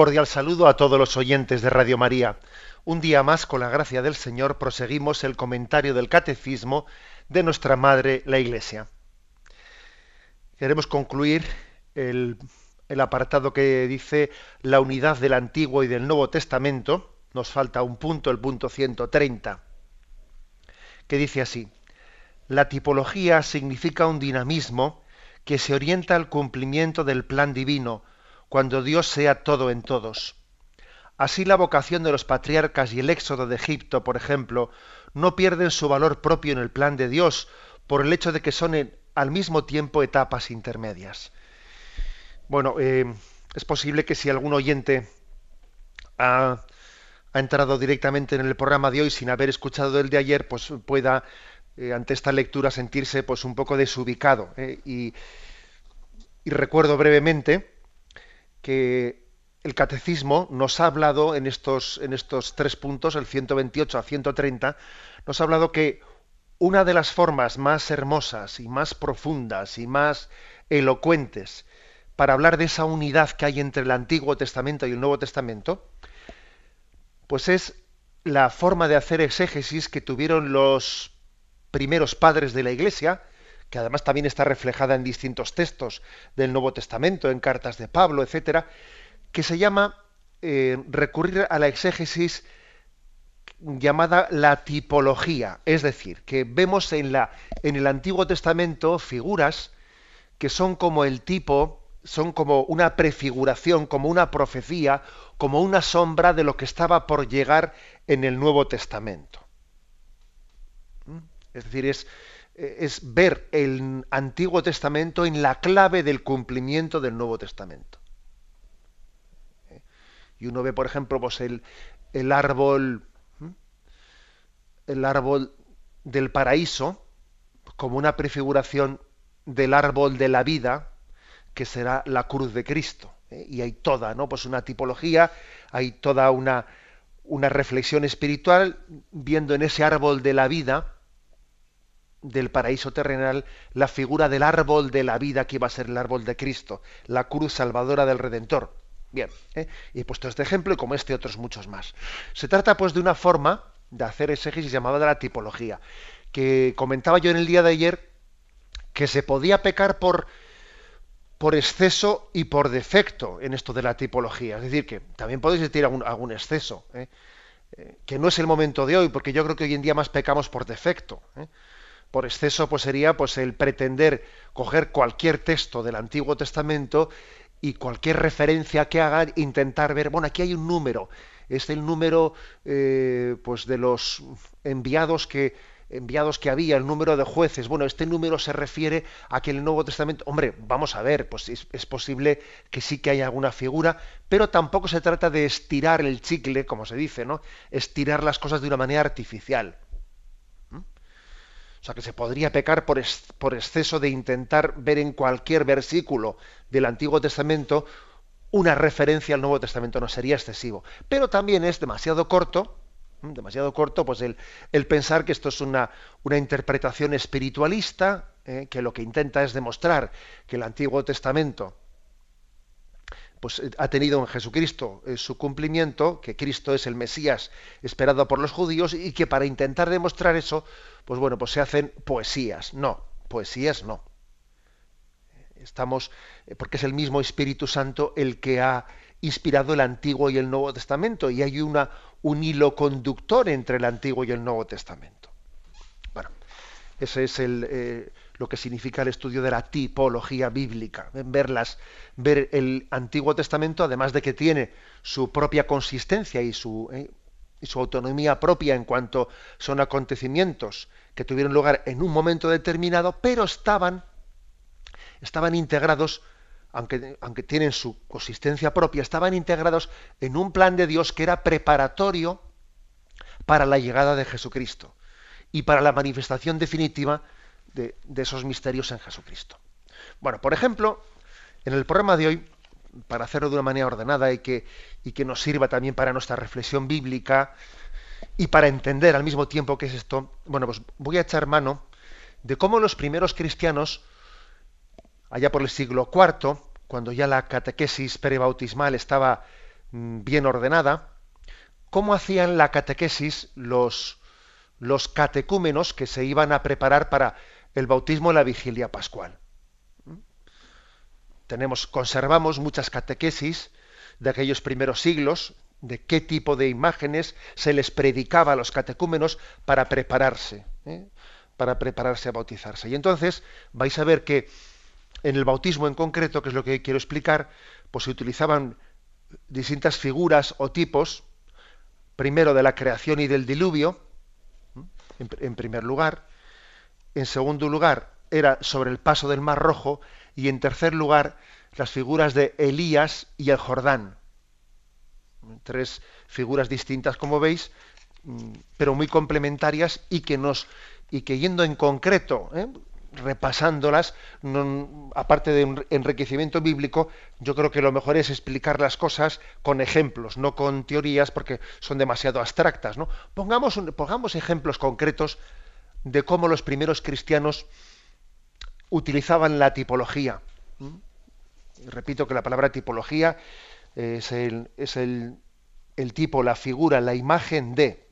Cordial saludo a todos los oyentes de Radio María. Un día más, con la gracia del Señor, proseguimos el comentario del Catecismo de nuestra Madre, la Iglesia. Queremos concluir el, el apartado que dice la unidad del Antiguo y del Nuevo Testamento. Nos falta un punto, el punto 130, que dice así. La tipología significa un dinamismo que se orienta al cumplimiento del plan divino, cuando Dios sea todo en todos. Así la vocación de los patriarcas y el éxodo de Egipto, por ejemplo, no pierden su valor propio en el plan de Dios por el hecho de que son al mismo tiempo etapas intermedias. Bueno, eh, es posible que si algún oyente ha, entrado directamente en el programa de hoy sin haber escuchado el de ayer, pues pueda eh, ante esta lectura sentirse pues un poco desubicado. Eh, y, y recuerdo brevemente que el catecismo nos ha hablado en estos, en estos tres puntos, el 128 a 130, nos ha hablado que una de las formas más hermosas y más profundas y más elocuentes para hablar de esa unidad que hay entre el Antiguo Testamento y el Nuevo Testamento, pues es la forma de hacer exégesis que tuvieron los primeros padres de la Iglesia, que además también está reflejada en distintos textos del Nuevo Testamento, en cartas de Pablo, etcétera, que se llama eh, recurrir a la exégesis llamada la tipología, es decir, que vemos en, la, en el Antiguo Testamento figuras que son como el tipo, son como una prefiguración, como una profecía, como una sombra de lo que estaba por llegar en el Nuevo Testamento. ¿Mm? Es decir, es, es ver el Antiguo Testamento en la clave del cumplimiento del Nuevo Testamento. Y uno ve, por ejemplo, pues el, el árbol, el árbol del paraíso como una prefiguración del árbol de la vida, que será la cruz de Cristo. ¿eh? Y hay toda, ¿no? Pues una tipología, hay toda una, una reflexión espiritual viendo en ese árbol de la vida del paraíso terrenal la figura del árbol de la vida que iba a ser el árbol de Cristo, la cruz salvadora del Redentor. Bien, ¿eh? y he puesto este ejemplo y como este otros muchos más. Se trata pues de una forma de hacer exégesis llamada la tipología, que comentaba yo en el día de ayer que se podía pecar por, por exceso y por defecto en esto de la tipología. Es decir, que también podéis existir algún, algún exceso, ¿eh? Eh, que no es el momento de hoy, porque yo creo que hoy en día más pecamos por defecto. Por exceso pues sería pues el pretender coger cualquier texto del Antiguo Testamento y cualquier referencia que hagan intentar ver, bueno, aquí hay un número, es el número eh, pues de los enviados que enviados que había, el número de jueces. Bueno, este número se refiere a que el Nuevo Testamento, hombre, vamos a ver, pues es, es, posible que sí que haya alguna figura, pero tampoco se trata de estirar el chicle, como se dice, ¿no? Estirar las cosas de una manera artificial. O sea, que se podría pecar por, por exceso de intentar ver en cualquier versículo del Antiguo Testamento una referencia al Nuevo Testamento. No sería excesivo. Pero también es demasiado corto, demasiado corto, pues el, el pensar que esto es una, una interpretación espiritualista, eh, que lo que intenta es demostrar que el Antiguo Testamento pues eh, ha tenido en Jesucristo eh, su cumplimiento, que Cristo es el Mesías esperado por los judíos y que para intentar demostrar eso, pues bueno, pues se hacen poesías. No, poesías no. Estamos, eh, porque es el mismo Espíritu Santo el que ha inspirado el Antiguo y el Nuevo Testamento y hay una, un hilo conductor entre el Antiguo y el Nuevo Testamento. Bueno, ese es el, lo que significa el estudio de la tipología bíblica, ver el Antiguo Testamento, además de que tiene su propia consistencia y su, eh, y su autonomía propia en cuanto son acontecimientos que tuvieron lugar en un momento determinado, pero estaban, estaban integrados aunque, aunque tienen su consistencia propia, estaban integrados en un plan de Dios que era preparatorio para la llegada de Jesucristo y para la manifestación definitiva de, esos misterios en Jesucristo. Bueno, por ejemplo, en el programa de hoy, para hacerlo de una manera ordenada y que, y que nos sirva también para nuestra reflexión bíblica y para entender al mismo tiempo qué es esto, bueno, pues voy a echar mano de cómo los primeros cristianos, allá por el siglo IV, cuando ya la catequesis prebautismal estaba mm, bien ordenada, cómo hacían la catequesis los, los catecúmenos que se iban a preparar para el bautismo en la vigilia pascual. Tenemos, conservamos muchas catequesis de aquellos primeros siglos, de qué tipo de imágenes se les predicaba a los catecúmenos para prepararse, ¿eh? para prepararse a bautizarse. Y entonces vais a ver que en el bautismo en concreto, que es lo que quiero explicar, pues se utilizaban distintas figuras o tipos, primero de la creación y del diluvio, en primer lugar, en segundo lugar, era sobre el paso del Mar Rojo. Y en tercer lugar, las figuras de Elías y el Jordán. Tres figuras distintas, como veis, mm, pero muy complementarias y que nos y que yendo en concreto, ¿eh? repasándolas, aparte de un enriquecimiento bíblico, yo creo que lo mejor es explicar las cosas con ejemplos, no con teorías, porque son demasiado abstractas. ¿no? Pongamos, pongamos ejemplos concretos de cómo los primeros cristianos utilizaban la tipología. Repito que la palabra tipología es, el, es el, el, tipo, la figura, la imagen de,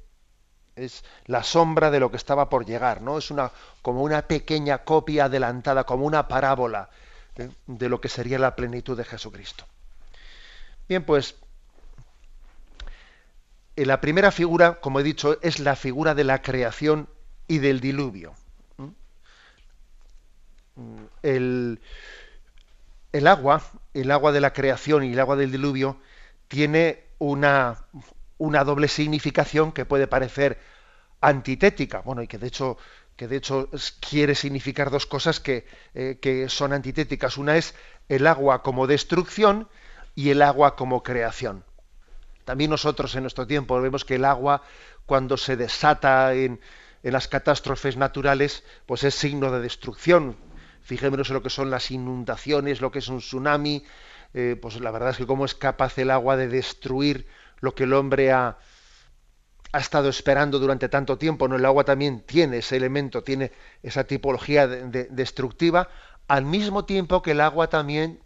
es la sombra de lo que estaba por llegar, ¿no? Es una, como una pequeña copia adelantada, como una parábola ¿eh? de lo que sería la plenitud de Jesucristo. Bien, pues la primera figura, como he dicho, es la figura de la creación y del diluvio. El, agua, el agua de la creación y el agua del diluvio, tiene una, una doble significación que puede parecer antitética, bueno, y que de hecho, que de hecho quiere significar dos cosas que, eh, que son antitéticas. Una es el agua como destrucción y el agua como creación. También nosotros en nuestro tiempo vemos que el agua, cuando se desata en, en las catástrofes naturales, pues es signo de destrucción. Fijémonos en lo que son las inundaciones, lo que es un tsunami, eh, pues la verdad es que cómo es capaz el agua de destruir lo que el hombre ha, ha estado esperando durante tanto tiempo. ¿no? El agua también tiene ese elemento, tiene esa tipología destructiva, al mismo tiempo que el agua también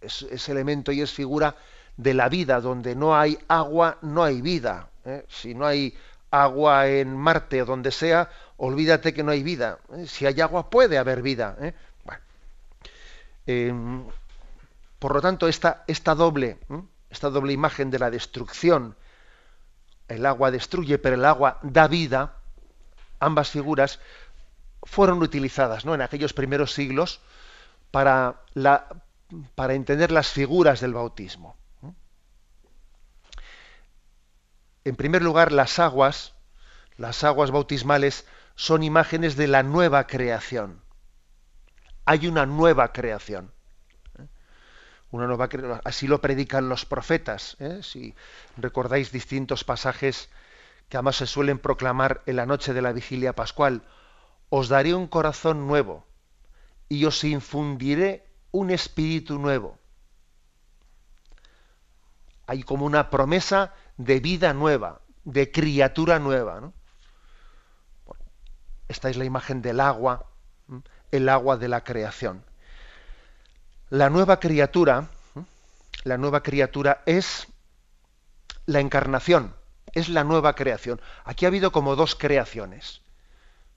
es, elemento y es figura de la vida. Donde no hay agua, no hay vida. ¿eh? Si no hay agua en Marte o donde sea, olvídate que no hay vida. ¿eh? Si hay agua puede haber vida. ¿eh? Em, por lo tanto, esta, esta, doble, esta doble imagen de la destrucción, el agua destruye, pero el agua da vida, ambas figuras fueron utilizadas ¿no? en aquellos primeros siglos para, para entender las figuras del bautismo. En primer lugar, las aguas, las aguas bautismales, son imágenes de la nueva creación. Hay una nueva creación. ¿eh? Una nueva así lo predican los profetas. ¿eh? Si recordáis distintos pasajes que además se suelen proclamar en la noche de la vigilia pascual, os daré un corazón nuevo y os infundiré un espíritu nuevo. Hay como una promesa de vida nueva, de criatura nueva. Esta es la imagen del agua, el agua de la creación. La nueva criatura, la nueva criatura es la encarnación, es la nueva creación. Aquí ha habido como dos creaciones,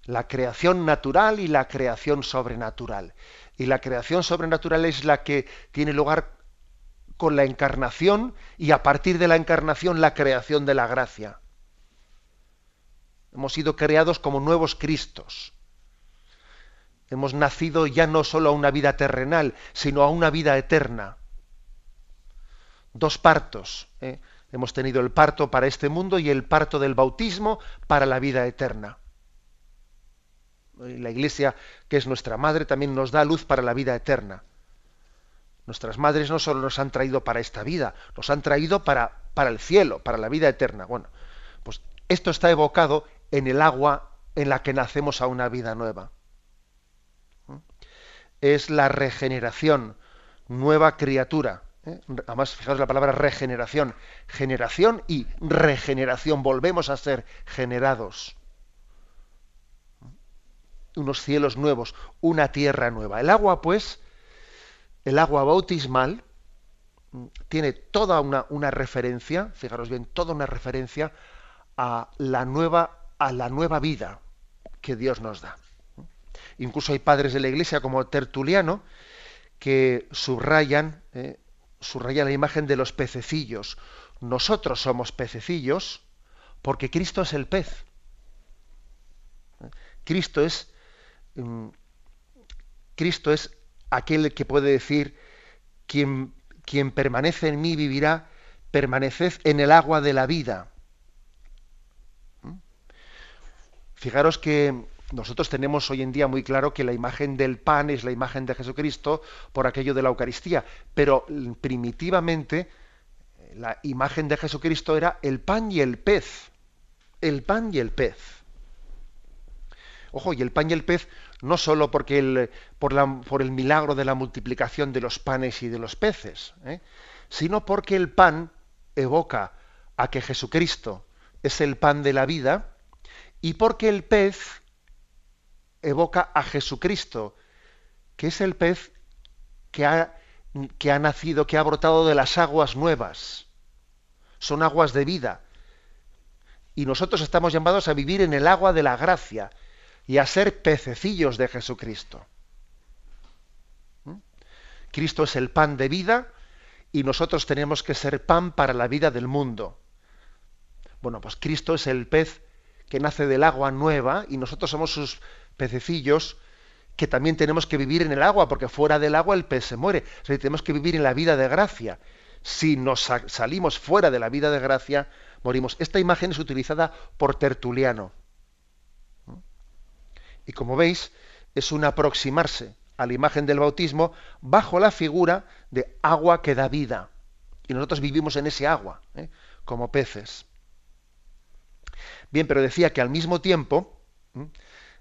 la creación natural y la creación sobrenatural. Y la creación sobrenatural es la que tiene lugar con la encarnación y a partir de la encarnación la creación de la gracia. Hemos sido creados como nuevos Cristos. Hemos nacido ya no solo a una vida terrenal, sino a una vida eterna. Dos partos. ¿eh? Hemos tenido el parto para este mundo y el parto del bautismo para la vida eterna. La Iglesia, que es nuestra madre, también nos da luz para la vida eterna Nuestras madres no solo nos han traído para esta vida, nos han traído para, para el cielo, para la vida eterna. Bueno, pues esto está evocado en el agua en la que nacemos a una vida nueva. ¿Mm? Es la regeneración, nueva criatura. ¿eh? Además, fijaos la palabra regeneración. Generación y regeneración. Volvemos a ser generados. ¿Mm? Unos cielos nuevos, una tierra nueva. El agua, pues, el agua bautismal mm, tiene toda una, una, referencia, fijaros bien, toda una referencia a la nueva, a la nueva vida que Dios nos da. Incluso hay padres de la iglesia como Tertuliano que subrayan, eh, subrayan la imagen de los pececillos. Nosotros somos pececillos porque Cristo es el pez. Cristo es, mm, Cristo es aquel que puede decir, quien, quien permanece en mí vivirá, permaneced en el agua de la vida. ¿Mm? Fijaros que nosotros tenemos hoy en día muy claro que la imagen del pan es la imagen de Jesucristo por aquello de la Eucaristía, pero primitivamente la imagen de Jesucristo era el pan y el pez. El pan y el pez. Ojo, y el pan y el pez no solo porque el, por, la, por, el milagro de la multiplicación de los panes y de los peces, ¿eh? sino porque el pan evoca a que Jesucristo es el pan de la vida y porque el pez evoca a Jesucristo, que es el pez que ha, que ha nacido, que ha brotado de las aguas nuevas. Son aguas de vida. Y nosotros estamos llamados a vivir en el agua de la gracia, y a ser pececillos de Jesucristo. ¿Mm? Cristo es el pan de vida y nosotros tenemos que ser pan para la vida del mundo. Bueno, pues Cristo es el pez que nace del agua nueva y nosotros somos sus pececillos que también tenemos que vivir en el agua, porque fuera del agua el pez se muere. O tenemos que vivir en la vida de gracia. Si nos salimos fuera de la vida de gracia, morimos. Esta imagen es utilizada por Tertuliano. Y como veis, es un aproximarse a la imagen del bautismo bajo la figura de agua que da vida. Y nosotros vivimos en ese agua, ¿eh? como peces. Bien, pero decía que al mismo tiempo,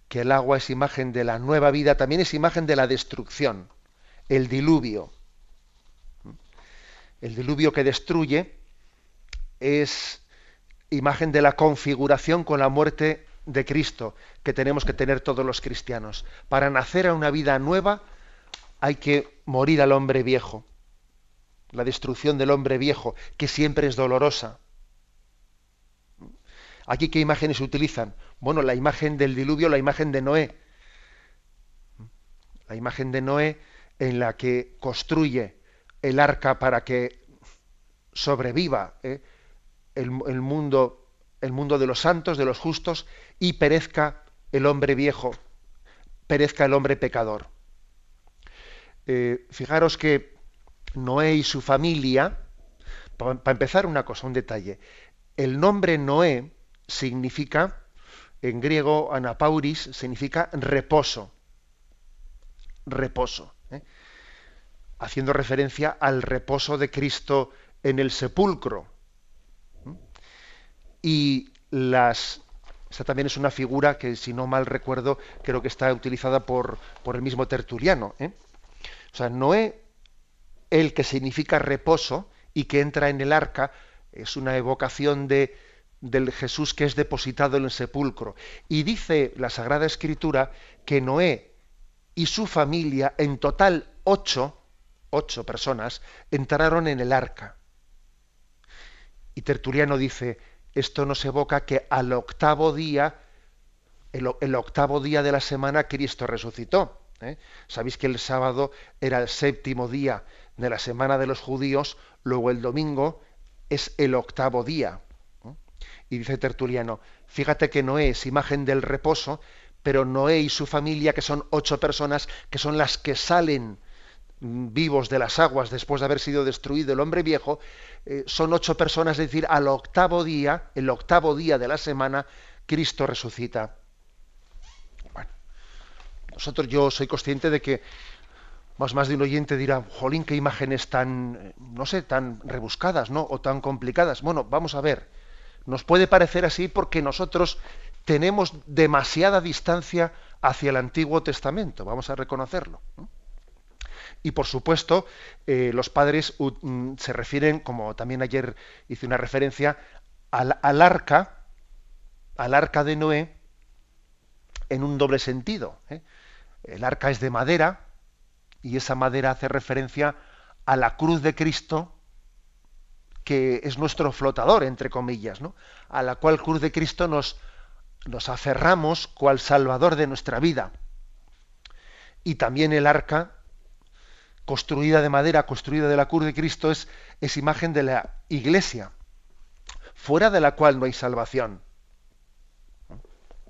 que el agua es imagen de la nueva vida, también es imagen de la destrucción, el diluvio. El diluvio que destruye es imagen de la configuración con la muerte de Cristo que tenemos que tener todos los cristianos. Para nacer a una vida nueva hay que morir al hombre viejo. La destrucción del hombre viejo, que siempre es dolorosa. Aquí, ¿qué imágenes se utilizan? Bueno, la imagen del diluvio, la imagen de Noé. La imagen de Noé en la que construye el arca para que sobreviva ¿eh? el, el mundo el mundo de los santos, de los justos, y perezca el hombre viejo, perezca el hombre pecador. Eh, fijaros que Noé y su familia, para empezar una cosa, un detalle, el nombre Noé significa, en griego anapauris, significa reposo, reposo, ¿eh? haciendo referencia al reposo de Cristo en el sepulcro. Y las, esta también es una figura que, si no mal recuerdo, creo que está utilizada por, por el mismo Tertuliano. ¿eh? O sea, Noé, el que significa reposo y que entra en el arca, es una evocación de, del Jesús que es depositado en el sepulcro. Y dice la Sagrada Escritura que Noé y su familia, en total ocho, ocho personas, entraron en el arca. Y Tertuliano dice, esto nos evoca que al octavo día, el, octavo día de la semana, Cristo resucitó. ¿eh? Sabéis que el sábado era el séptimo día de la semana de los judíos, luego el domingo es el octavo día. Y dice Tertuliano, fíjate que Noé es imagen del reposo, pero Noé y su familia, que son ocho personas, que son las que salen vivos de las aguas después de haber sido destruido el hombre viejo, eh, son ocho personas, es decir, al octavo día, el octavo día de la semana, Cristo resucita. Bueno, nosotros yo soy consciente de que, Más, más de un oyente dirá, jolín, qué imágenes tan, eh, no sé, tan rebuscadas, ¿no? O tan complicadas. Bueno, vamos a ver. Nos puede parecer así porque nosotros tenemos demasiada distancia hacia el Antiguo Testamento, vamos a reconocerlo. Y por supuesto, eh, los padres mm, se refieren, como también ayer hice una referencia, al, arca, al arca de Noé, en un doble sentido. ¿eh? El arca es de madera, y esa madera hace referencia a la cruz de Cristo, que es nuestro flotador, entre comillas, ¿no? a la cual cruz de Cristo nos, nos aferramos cual salvador de nuestra vida. Y también el arca, construida de madera, construida de la cruz de Cristo, es, es imagen de la iglesia, fuera de la cual no hay salvación.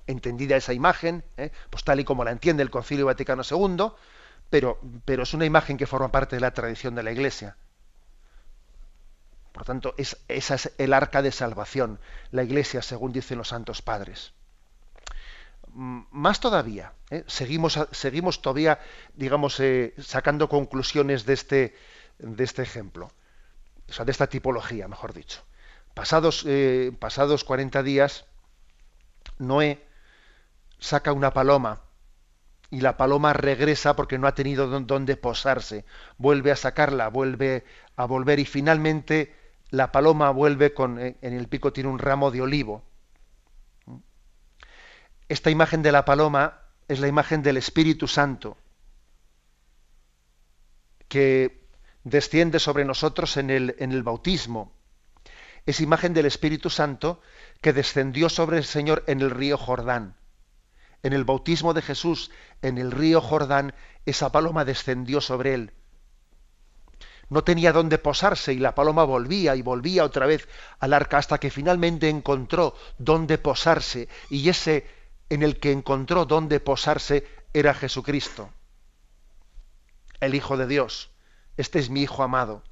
Entendida esa imagen, ¿eh? pues tal y como la entiende el Concilio Vaticano II, pero, es una imagen que forma parte de la tradición de la iglesia. Por tanto, es, esa es el arca de salvación, la iglesia, según dicen los santos padres. Más todavía, ¿eh? seguimos, seguimos todavía, digamos, eh, sacando conclusiones de este, de este ejemplo, o sea, de esta tipología, mejor dicho. Pasados, eh, pasados 40 días, Noé saca una paloma y la paloma regresa porque no ha tenido dónde posarse. Vuelve a sacarla, vuelve a volver y finalmente la paloma vuelve con, en el pico tiene un ramo de olivo. Esta imagen de la paloma es la imagen del Espíritu Santo que desciende sobre nosotros en el, en el bautismo. Es imagen del Espíritu Santo que descendió sobre el Señor en el río Jordán. En el bautismo de Jesús en el río Jordán, esa paloma descendió sobre él no tenía dónde posarse y la paloma volvía y volvía otra vez al arca hasta que finalmente encontró dónde posarse y ese en el que encontró dónde posarse era Jesucristo, el Hijo de Dios. Este es mi Hijo amado.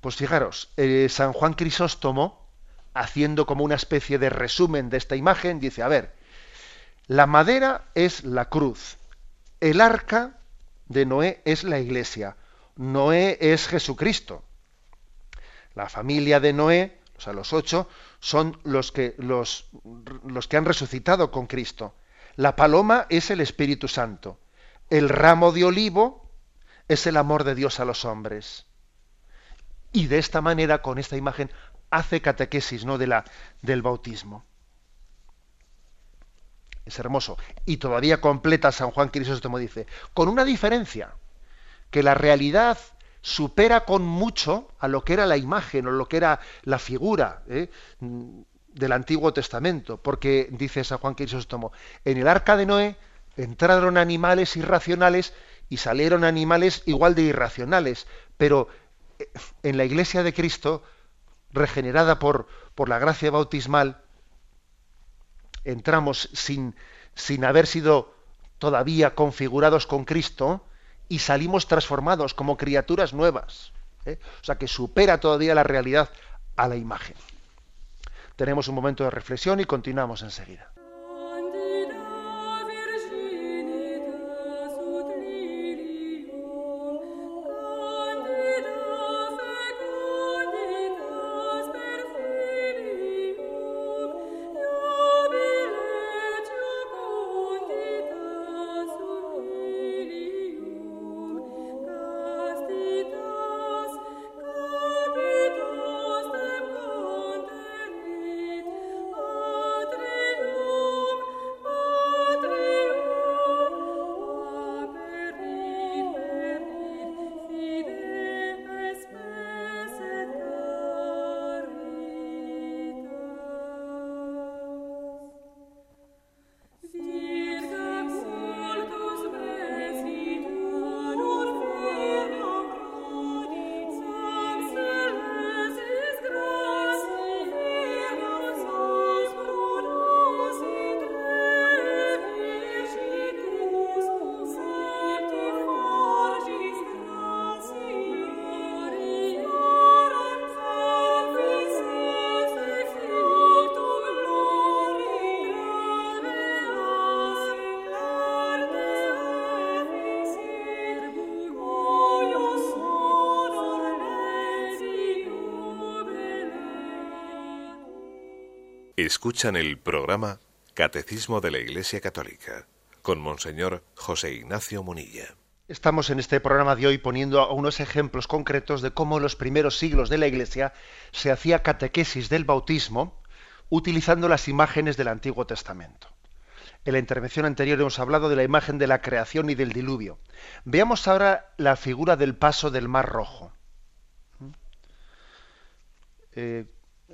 Pues fijaros, eh, San Juan Crisóstomo, haciendo como una especie de resumen de esta imagen, dice, a ver, la madera es la cruz, el arca de Noé es la iglesia. Noé es Jesucristo. La familia de Noé, o sea, los ocho, son los que, los, los que han resucitado con Cristo. La paloma es el Espíritu Santo. El ramo de olivo es el amor de Dios a los hombres. Y de esta manera, con esta imagen, hace catequesis ¿no? de la, del bautismo. Es hermoso. Y todavía completa San Juan Crisóstomo, dice, con una diferencia, que la realidad supera con mucho a lo que era la imagen o lo que era la figura ¿eh? del Antiguo Testamento, porque dice San Juan Crisóstomo, en el arca de Noé entraron animales irracionales y salieron animales igual de irracionales, pero eh, en la iglesia de Cristo, regenerada por, por la gracia bautismal, entramos sin, sin haber sido todavía configurados con Cristo y salimos transformados como criaturas nuevas. ¿eh? O sea, que supera todavía la realidad a la imagen. Tenemos un momento de reflexión y continuamos enseguida. Escuchan el programa Catecismo de la Iglesia Católica con Monseñor José Ignacio Munilla. Estamos en este programa de hoy poniendo unos ejemplos concretos de cómo en los primeros siglos de la Iglesia se hacía catequesis del bautismo utilizando las imágenes del Antiguo Testamento. En la intervención anterior hemos hablado de la imagen de la creación y del diluvio. Veamos ahora la figura del paso del Mar Rojo. Eh,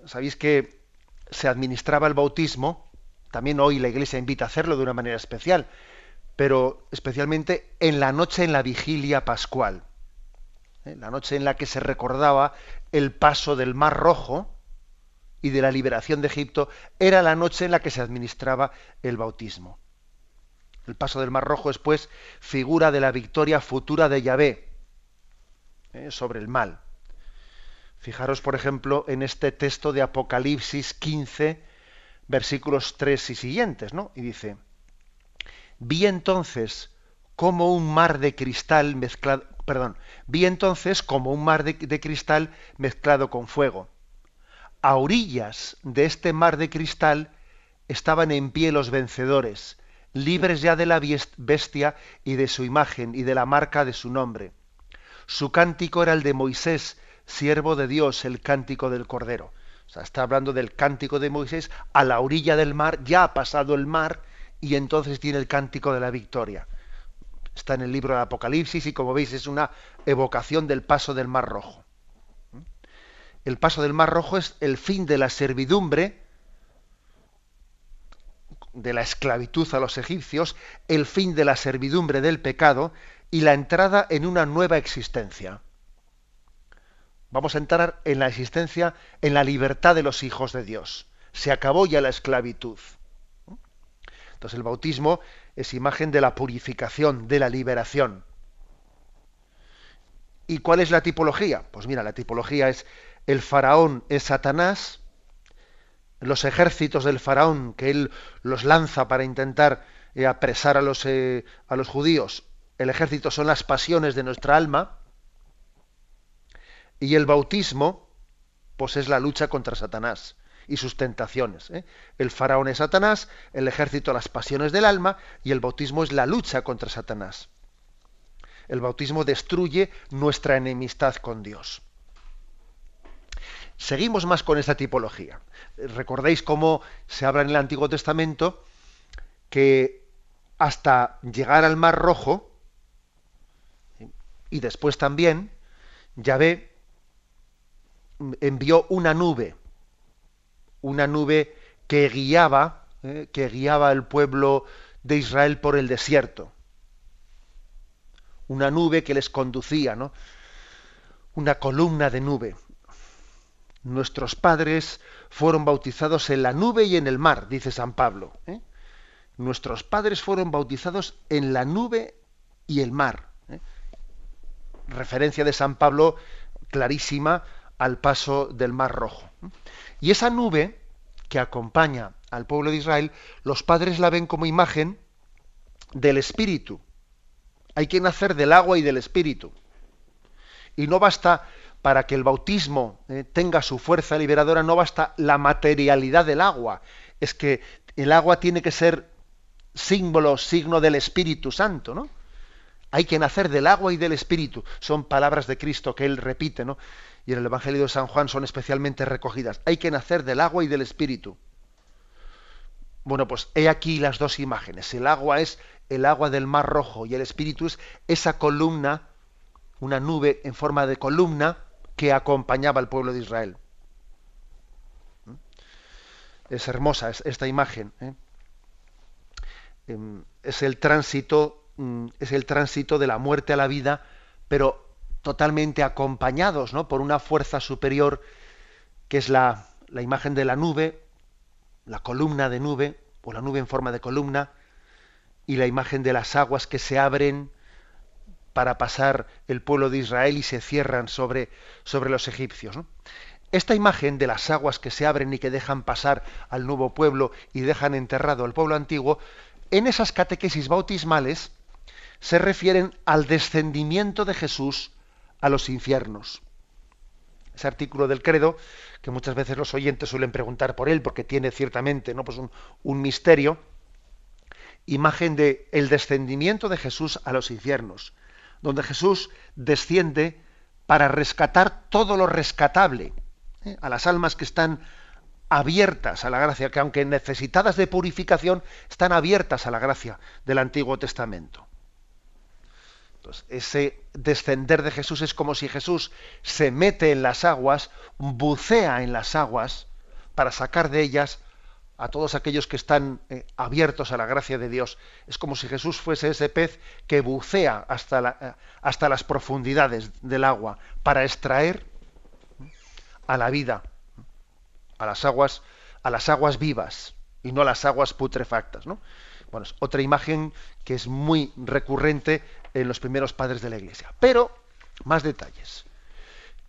Sabéis que se administraba el bautismo, también hoy la Iglesia invita a hacerlo de una manera especial, pero especialmente en la noche en la vigilia pascual, ¿eh? la noche en la que se recordaba el paso del Mar Rojo y de la liberación de Egipto, era la noche en la que se administraba el bautismo. El paso del Mar Rojo es pues figura de la victoria futura de Yahvé ¿eh? sobre el mal. Fijaros, por ejemplo, en este texto de Apocalipsis 15, versículos 3 y siguientes, ¿no? Y dice, vi entonces como un mar de cristal mezclado, perdón, vi entonces como un mar de, de cristal mezclado con fuego. A orillas de este mar de cristal estaban en pie los vencedores, libres ya de la bestia y de su imagen y de la marca de su nombre. Su cántico era el de Moisés, siervo de Dios, el cántico del Cordero. O sea, está hablando del cántico de Moisés a la orilla del mar, ya ha pasado el mar y entonces tiene el cántico de la victoria. Está en el libro del Apocalipsis y como veis es una evocación del paso del Mar Rojo. El paso del Mar Rojo es el fin de la servidumbre, de la esclavitud a los egipcios, el fin de la servidumbre del pecado y la entrada en una nueva existencia. Vamos a entrar en la existencia, en la libertad de los hijos de Dios. Se acabó ya la esclavitud. Entonces el bautismo es imagen de la purificación, de la liberación. ¿Y cuál es la tipología? Pues mira, la tipología es el faraón es Satanás, los ejércitos del faraón que él los lanza para intentar eh, apresar a los, eh, a los judíos, el ejército son las pasiones de nuestra alma, y el bautismo, pues es la lucha contra Satanás y sus tentaciones. ¿eh? El faraón es Satanás, el ejército las pasiones del alma y el bautismo es la lucha contra Satanás. El bautismo destruye nuestra enemistad con Dios. Seguimos más con esta tipología. Recordéis cómo se habla en el Antiguo Testamento que hasta llegar al Mar Rojo, y después también, Yahvé envió una nube, una nube que guiaba, eh, que guiaba al pueblo de Israel por el desierto. Una nube que les conducía, ¿no? Una columna de nube. Nuestros padres fueron bautizados en la nube y en el mar, dice San Pablo. ¿eh? Nuestros padres fueron bautizados en la nube y el mar. ¿eh? Referencia de San Pablo clarísima al paso del Mar Rojo. Y esa nube que acompaña al pueblo de Israel, los padres la ven como imagen del Espíritu. Hay que nacer del agua y del Espíritu. Y no basta para que el bautismo eh, tenga su fuerza liberadora, no basta la materialidad del agua. Es que el agua tiene que ser símbolo, signo del Espíritu Santo, ¿no? Hay que nacer del agua y del Espíritu. Son palabras de Cristo que él repite, ¿no? Y en el Evangelio de San Juan son especialmente recogidas. Hay que nacer del agua y del espíritu. Bueno, pues he aquí las dos imágenes. El agua es el agua del mar rojo y el espíritu es esa columna, una nube en forma de columna que acompañaba al pueblo de Israel. ¿Mm? Es hermosa esta imagen. ¿eh? Em, es el tránsito, mm, es el tránsito de la muerte a la vida, pero totalmente acompañados ¿no? por una fuerza superior que es la, imagen de la nube, la columna de nube, o la nube en forma de columna, y la imagen de las aguas que se abren para pasar el pueblo de Israel y se cierran sobre, sobre los egipcios. Esta imagen de las aguas que se abren y que dejan pasar al nuevo pueblo y dejan enterrado al pueblo antiguo, en esas catequesis bautismales se refieren al descendimiento de Jesús a los infiernos. ese artículo del credo, que muchas veces los oyentes suelen preguntar por él, porque tiene ciertamente ¿no? pues un, misterio, imagen de el descendimiento de Jesús a los infiernos, donde Jesús desciende para rescatar todo lo rescatable, ¿eh? a las almas que están abiertas a la gracia, que aunque necesitadas de purificación, están abiertas a la gracia del Antiguo Testamento. Ese descender de Jesús es como si Jesús se mete en las aguas, bucea en las aguas, para sacar de ellas a todos aquellos que están eh, abiertos a la gracia de Dios. Es como si Jesús fuese ese pez que bucea hasta, eh, hasta las profundidades del agua para extraer a la vida a las aguas, a las aguas vivas y no a las aguas putrefactas. ¿no? Bueno, es otra imagen que es muy recurrente en los primeros padres de la Iglesia. Pero, más detalles.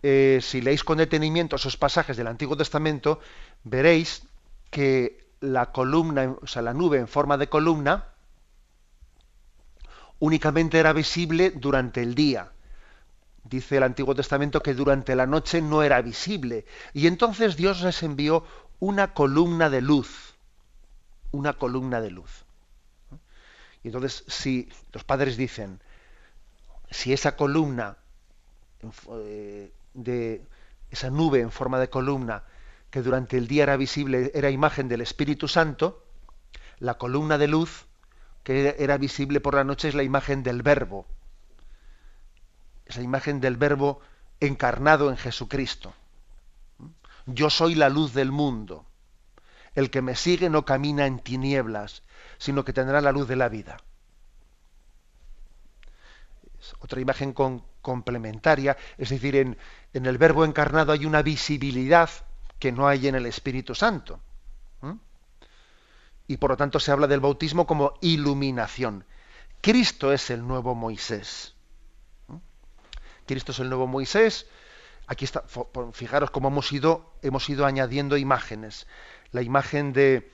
Eh, si leéis con detenimiento esos pasajes del Antiguo Testamento, veréis que la columna, o sea, la nube en forma de columna, únicamente era visible durante el día dice el Antiguo Testamento que durante la noche no era visible. Y entonces Dios les envió una columna de luz. Una columna de luz. Y entonces, si los padres dicen, si esa columna eh, de esa nube en forma de columna que durante el día era visible era imagen del Espíritu Santo, la columna de luz que era visible por la noche es la imagen del Verbo esa imagen del verbo encarnado en Jesucristo. Yo soy la luz del mundo. El que me sigue no camina en tinieblas, sino que tendrá la luz de la vida. Otra imagen complementaria, es decir, en, el verbo encarnado hay una visibilidad que no hay en el Espíritu Santo. Y por lo tanto se habla del bautismo como iluminación. Cristo es el nuevo Moisés. Cristo es el nuevo Moisés. Aquí está, fijaros cómo hemos ido, hemos ido añadiendo imágenes. La imagen de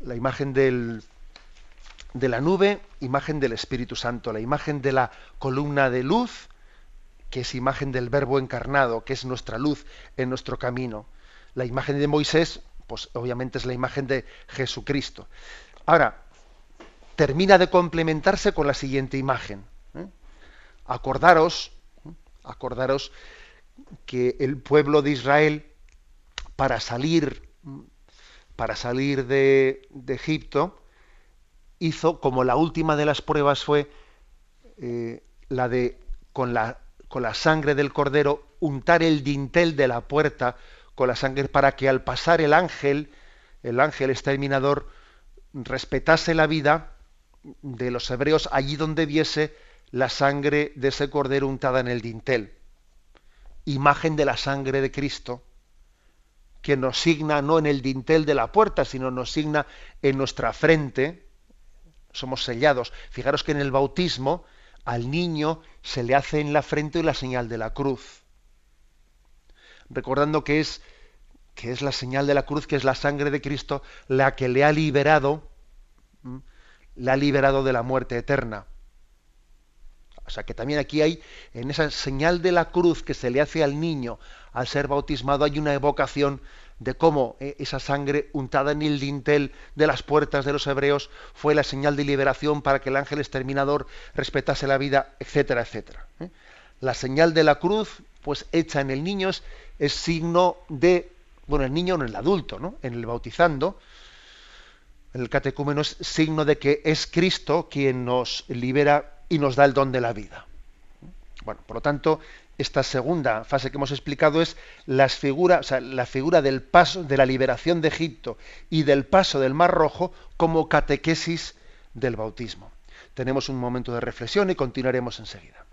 la imagen del, de la nube, imagen del Espíritu Santo, la imagen de la columna de luz, que es imagen del Verbo encarnado, que es nuestra luz en nuestro camino. La imagen de Moisés, pues obviamente es la imagen de Jesucristo. Ahora, termina de complementarse con la siguiente imagen. Acordaros, acordaros que el pueblo de Israel, para salir, para salir de, Egipto, hizo como la última de las pruebas fue eh, la de con la, con la sangre del cordero untar el dintel de la puerta con la sangre para que al pasar el ángel, el ángel exterminador, respetase la vida de los hebreos allí donde viese la sangre de ese cordero untada en el dintel, imagen de la sangre de Cristo, que nos signa no en el dintel de la puerta, sino nos signa en nuestra frente, somos sellados. Fijaros que en el bautismo al niño se le hace en la frente la señal de la cruz, recordando que es que es la señal de la cruz, que es la sangre de Cristo, la que le ha liberado, le ha liberado de la muerte eterna. O sea que también aquí hay, en esa señal de la cruz que se le hace al niño al ser bautismado, hay una evocación de cómo eh, esa sangre untada en el dintel de las puertas de los hebreos fue la señal de liberación para que el ángel exterminador respetase la vida, etcétera, etcétera. ¿eh? La señal de la cruz, pues hecha en el niño, es, signo de, bueno, el niño no el adulto, ¿no? En el bautizando, el catecúmeno es signo de que es Cristo quien nos libera y nos da el don de la vida. Bueno, por lo tanto, esta segunda fase que hemos explicado es las figuras, la figura del paso de la liberación de Egipto y del paso del Mar Rojo como catequesis del bautismo. Tenemos un momento de reflexión y continuaremos enseguida.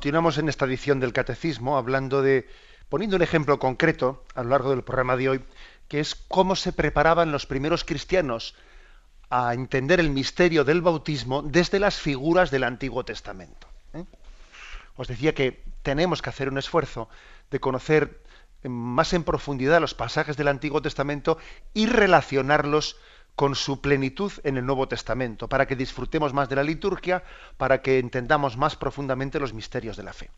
Continuamos en esta edición del Catecismo hablando de, poniendo un ejemplo concreto a lo largo del programa de hoy, que es cómo se preparaban los primeros cristianos a entender el misterio del bautismo desde las figuras del Antiguo Testamento. ¿eh? Os decía que tenemos que hacer un esfuerzo de conocer más en profundidad los pasajes del Antiguo Testamento y relacionarlos con su plenitud en el Nuevo Testamento, para que disfrutemos más de la liturgia, para que entendamos más profundamente los misterios de la fe.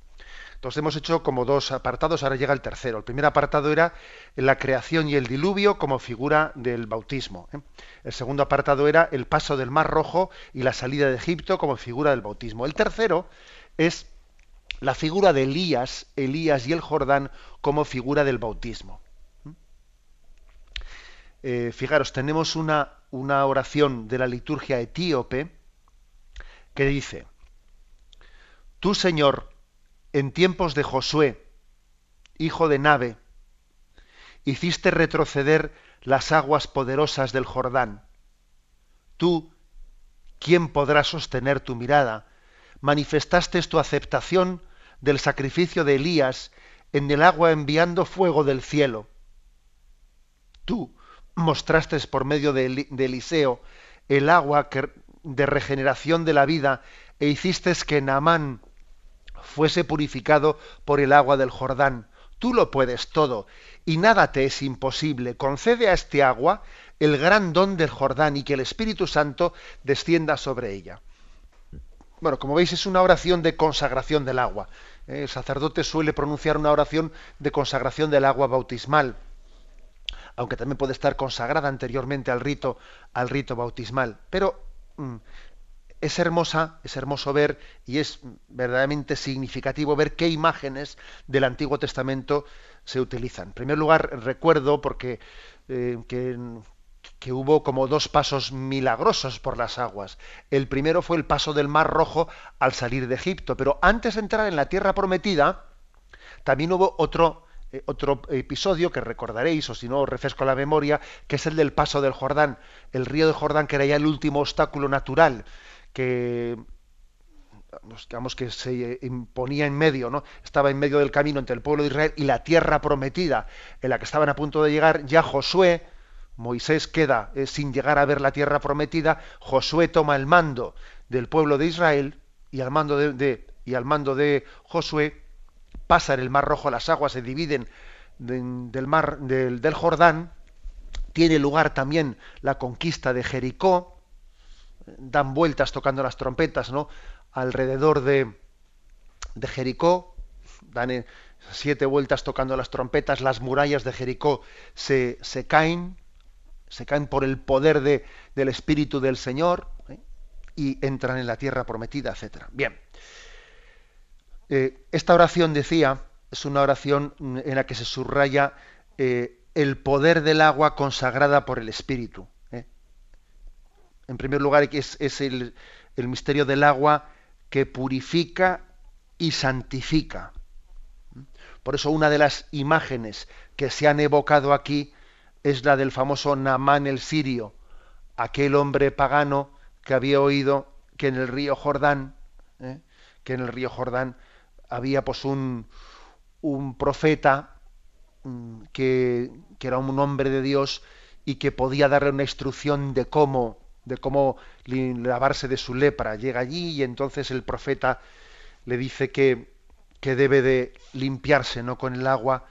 Entonces hemos hecho como dos apartados, ahora llega el tercero. El primer apartado era la creación y el diluvio como figura del bautismo. ¿eh? El segundo apartado era el paso del Mar Rojo y la salida de Egipto como figura del bautismo. El tercero es la figura de Elías, Elías y el Jordán como figura del bautismo. Eh, fijaros, tenemos una, una oración de la liturgia etíope que dice, Tú, Señor, en tiempos de Josué, hijo de Nave, hiciste retroceder las aguas poderosas del Jordán. Tú, ¿quién podrá sostener tu mirada? Manifestaste tu aceptación del sacrificio de Elías en el agua enviando fuego del cielo. Tú, mostraste por medio de, Eliseo el agua de regeneración de la vida e hiciste que Naamán fuese purificado por el agua del Jordán. Tú lo puedes todo y nada te es imposible. Concede a este agua el gran don del Jordán y que el Espíritu Santo descienda sobre ella. Bueno, como veis es una oración de consagración del agua. El sacerdote suele pronunciar una oración de consagración del agua bautismal aunque también puede estar consagrada anteriormente al rito, al rito bautismal. Pero mm, es hermosa, es hermoso ver y es verdaderamente significativo ver qué imágenes del Antiguo Testamento se utilizan. En primer lugar, recuerdo porque eh, que, que hubo como dos pasos milagrosos por las aguas. El primero fue el paso del Mar Rojo al salir de Egipto, pero antes de entrar en la tierra prometida, también hubo otro eh, otro episodio que recordaréis, o si no, refresco la memoria, que es el del paso del Jordán. El río de Jordán, que era ya el último obstáculo natural que digamos que se imponía en medio, ¿no? Estaba en medio del camino entre el pueblo de Israel y la tierra prometida en la que estaban a punto de llegar, ya Josué, Moisés queda eh, sin llegar a ver la tierra prometida, Josué toma el mando del pueblo de Israel y al mando de y al mando de Josué pasa en el Mar Rojo, las aguas se dividen del mar del, Jordán, tiene lugar también la conquista de Jericó, dan vueltas tocando las trompetas, ¿no? alrededor de, de Jericó, dan siete vueltas tocando las trompetas, las murallas de Jericó se, se caen, se caen por el poder de, del Espíritu del Señor ¿eh? y entran en la tierra prometida, etc. Bien. Eh, esta oración, decía, es una oración en la que se subraya eh, el poder del agua consagrada por el Espíritu. ¿eh? En primer lugar, es, es el, misterio del agua que purifica y santifica. Por eso una de las imágenes que se han evocado aquí es la del famoso Namán el sirio, aquel hombre pagano que había oído que en el río Jordán, que en el río Jordán había pues un, un profeta mm, que, que, era un hombre de Dios y que podía darle una instrucción de cómo, de cómo lavarse de su lepra. Llega allí y entonces el profeta le dice que, que debe de limpiarse ¿no? con el agua,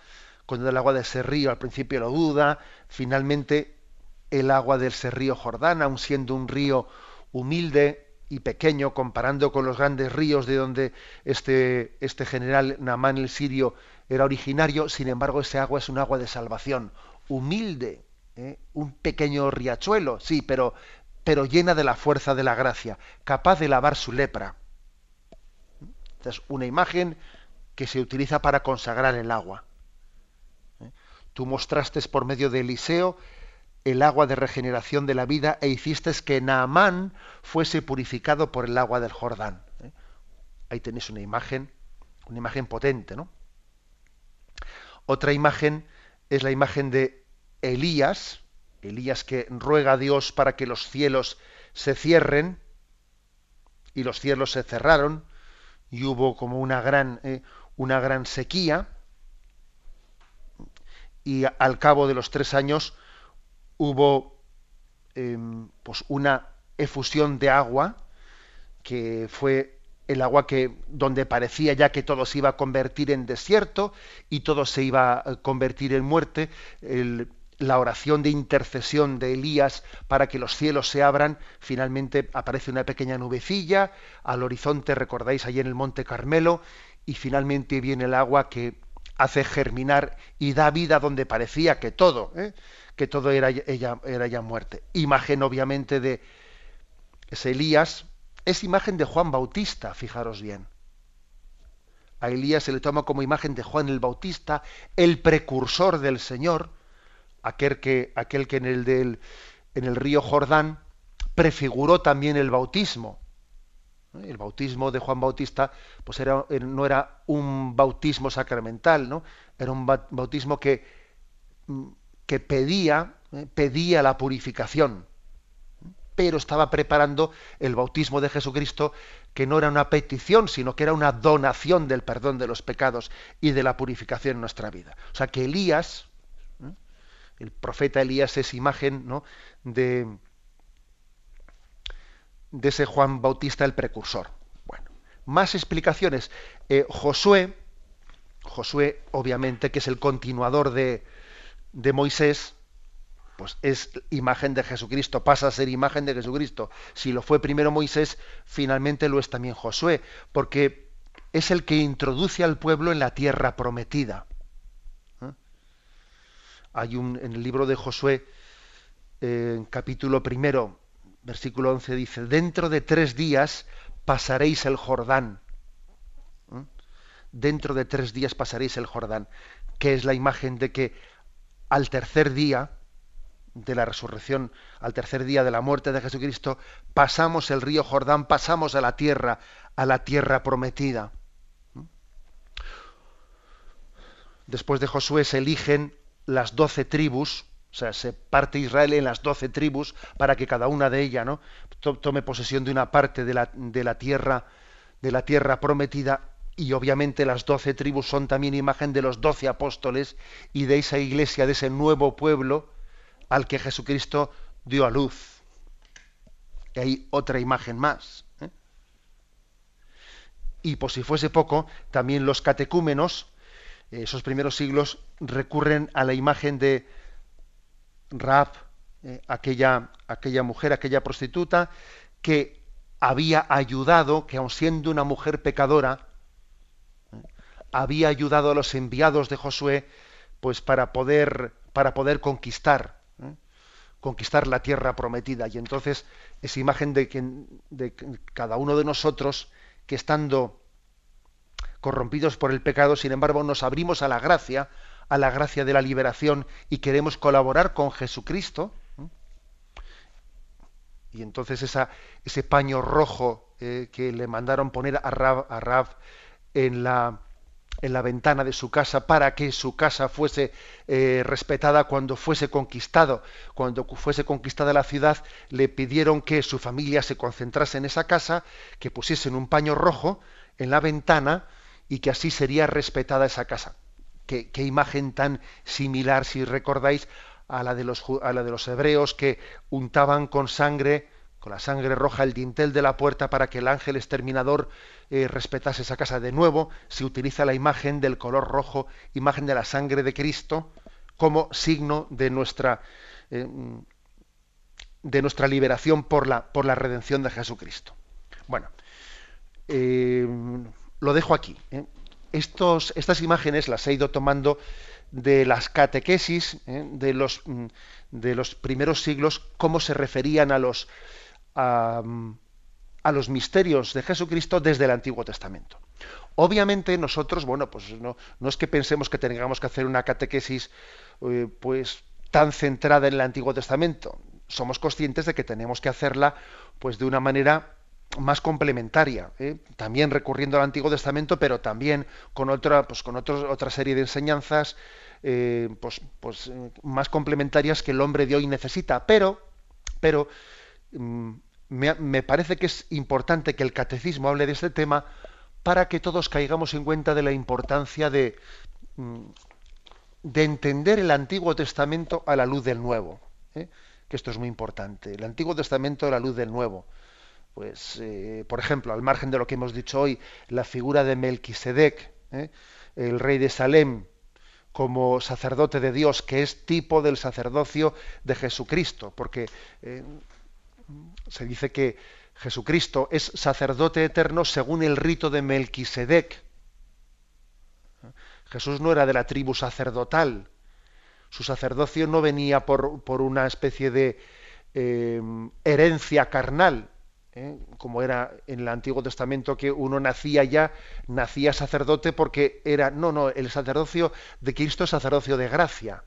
con el agua de ese río. Al principio lo duda, finalmente el agua del ese río Jordán, aun siendo un río humilde, y pequeño comparando con los grandes ríos de donde este, este general Namán el sirio era originario, sin embargo ese agua es un agua de salvación, humilde, ¿eh? un pequeño riachuelo, sí, pero, pero llena de la fuerza de la gracia, capaz de lavar su lepra. Es una imagen que se utiliza para consagrar el agua. ¿eh? Tú mostraste por medio de Eliseo el agua de regeneración de la vida e hiciste que Naamán fuese purificado por el agua del Jordán. ¿eh? Ahí tenéis una imagen, una imagen potente, ¿no? Otra imagen es la imagen de Elías, Elías que ruega a Dios para que los cielos se cierren, y los cielos se cerraron, y hubo como una gran, eh, una gran sequía y al cabo de los tres años hubo em, pues una efusión de agua que fue el agua que donde parecía ya que todo se iba a convertir en desierto y todo se iba a convertir en muerte la oración de intercesión de Elías para que los cielos se abran, finalmente aparece una pequeña nubecilla, al horizonte recordáis allí en el monte Carmelo, y finalmente viene el agua que hace germinar y da vida donde parecía que todo, ¿eh? Que todo era, ella, era ya muerte. Imagen obviamente de ese Elías, es imagen de Juan Bautista, fijaros bien. A Elías se le toma como imagen de Juan el Bautista, el precursor del Señor, aquel que, aquel que en, el del, en el río Jordán prefiguró también el bautismo. El bautismo de Juan Bautista pues era, no era un bautismo sacramental, ¿no? era un bautismo que, que pedía, ¿eh? pedía la purificación, pero estaba preparando el bautismo de Jesucristo, que no era una petición, sino que era una donación del perdón de los pecados y de la purificación en nuestra vida. O sea que Elías, el profeta Elías es imagen ¿no? de, de ese Juan Bautista el precursor. Bueno, más explicaciones. Eh, Josué, Josué obviamente que es el continuador de, de Moisés, pues es imagen de Jesucristo, pasa a ser imagen de Jesucristo. Si lo fue primero Moisés, finalmente lo es también Josué, porque es el que introduce al pueblo en la tierra prometida hay un, en el libro de Josué, eh, capítulo primero, versículo 11, dice, dentro de tres días pasaréis el Jordán. ¿Mm? Dentro de tres días pasaréis el Jordán, que es la imagen de que al tercer día de la resurrección, al tercer día de la muerte de Jesucristo, pasamos el río Jordán, pasamos a la tierra, a la tierra prometida. Después de Josué se eligen las doce tribus, o sea, se parte Israel en las doce tribus para que cada una de ellas ¿no? tome posesión de una parte de la, tierra, de la tierra prometida, y obviamente las doce tribus son también imagen de los doce apóstoles y de esa iglesia, de ese nuevo pueblo al que Jesucristo dio a luz. Y hay otra imagen más. ¿eh? Y por si fuese poco, también los catecúmenos, esos primeros siglos recurren a la imagen de Rab, eh, aquella, aquella mujer, aquella prostituta, que había ayudado, que aun siendo una mujer pecadora, eh, había ayudado a los enviados de Josué, pues para poder, para poder conquistar, eh, conquistar la tierra prometida. Y entonces esa imagen de que de cada uno de nosotros, que estando corrompidos por el pecado, sin embargo nos abrimos a la gracia, a la gracia de la liberación y queremos colaborar con Jesucristo. Y entonces ese paño rojo eh, que le mandaron poner a Rab, en, la, en la ventana de su casa para que su casa fuese eh, respetada cuando fuese conquistado. Cuando fuese conquistada la ciudad, le pidieron que su familia se concentrase en esa casa, que pusiesen un paño rojo en la ventana y que así sería respetada esa casa. Qué, imagen tan similar, si recordáis, a la, de los, a la de los hebreos que untaban con sangre, con la sangre roja, el dintel de la puerta para que el ángel exterminador eh, respetase esa casa. De nuevo, se utiliza la imagen del color rojo, imagen de la sangre de Cristo, como signo de nuestra, eh, de nuestra liberación por la, por la redención de Jesucristo. Bueno, eh, lo dejo aquí. Estos, estas imágenes las he ido tomando de las catequesis de, los, mm, de los primeros siglos, cómo se referían a los, a, los misterios de Jesucristo desde el Antiguo Testamento. Obviamente nosotros, bueno, pues no, es que pensemos que tengamos que hacer una catequesis eh, pues tan centrada en el Antiguo Testamento. Somos conscientes de que tenemos que hacerla pues de una manera más complementaria, ¿eh? también recurriendo al Antiguo Testamento, pero también con otra, pues con otra serie de enseñanzas eh, pues, pues, más complementarias que el hombre de hoy necesita. Pero, pero me, me, parece que es importante que el catecismo hable de este tema para que todos caigamos en cuenta de la importancia de, mm, de entender el Antiguo Testamento a la luz del Nuevo. ¿eh? Que esto es muy importante. El Antiguo Testamento a la luz del Nuevo. Pues, eh, por ejemplo, al margen de lo que hemos dicho hoy, la figura de Melquisedec, ¿eh? el rey de Salem, como sacerdote de Dios, que es tipo del sacerdocio de Jesucristo, porque se dice que Jesucristo es sacerdote eterno según el rito de Melquisedec. Jesús no era de la tribu sacerdotal. Su sacerdocio no venía por, por una especie de eh, herencia carnal, ¿eh? como era en el Antiguo Testamento, que uno nacía ya, nacía sacerdote porque era, no, no, el sacerdocio de Cristo es sacerdocio de gracia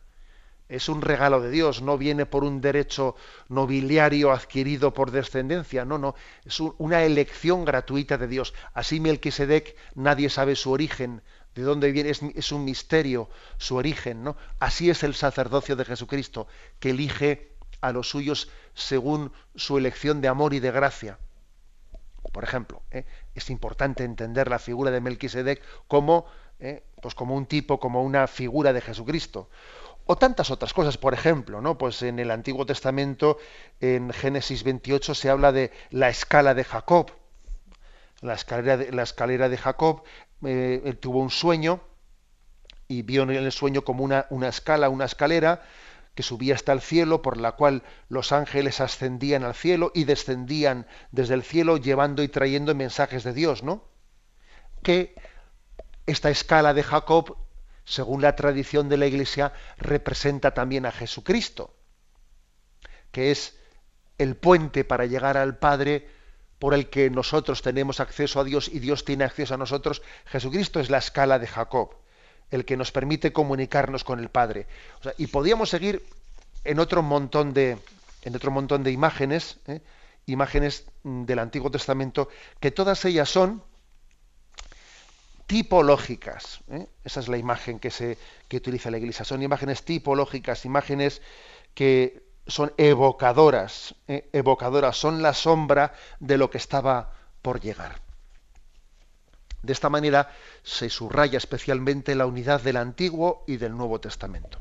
es un regalo de Dios, no viene por un derecho nobiliario adquirido por descendencia, no, no, es una elección gratuita de Dios. Así Melquisedec nadie sabe su origen, de dónde viene, es, un misterio su origen, ¿no? Así es el sacerdocio de Jesucristo, que elige a los suyos según su elección de amor y de gracia. Por ejemplo, ¿eh? es importante entender la figura de Melquisedec como, ¿eh? pues como un tipo, como una figura de Jesucristo o tantas otras cosas, por ejemplo, ¿no? Pues en el Antiguo Testamento, en Génesis 28, se habla de la escala de Jacob. La escalera de, la escalera de Jacob eh, tuvo un sueño y vio en el sueño como una, una escala, una escalera que subía hasta el cielo, por la cual los ángeles ascendían al cielo y descendían desde el cielo llevando y trayendo mensajes de Dios, ¿no? Que esta escala de Jacob según la tradición de la Iglesia, representa también a Jesucristo, que es el puente para llegar al Padre por el que nosotros tenemos acceso a Dios y Dios tiene acceso a nosotros. Jesucristo es la escala de Jacob, el que nos permite comunicarnos con el Padre. y podíamos seguir en otro montón de, en otro montón de imágenes, ¿eh? imágenes del Antiguo Testamento, que todas ellas son tipológicas. ¿eh? Esa es la imagen que, se, que utiliza la Iglesia. Son imágenes tipológicas, imágenes que son evocadoras, ¿eh? evocadoras, son la sombra de lo que estaba por llegar. De esta manera se subraya especialmente la unidad del Antiguo y del Nuevo Testamento.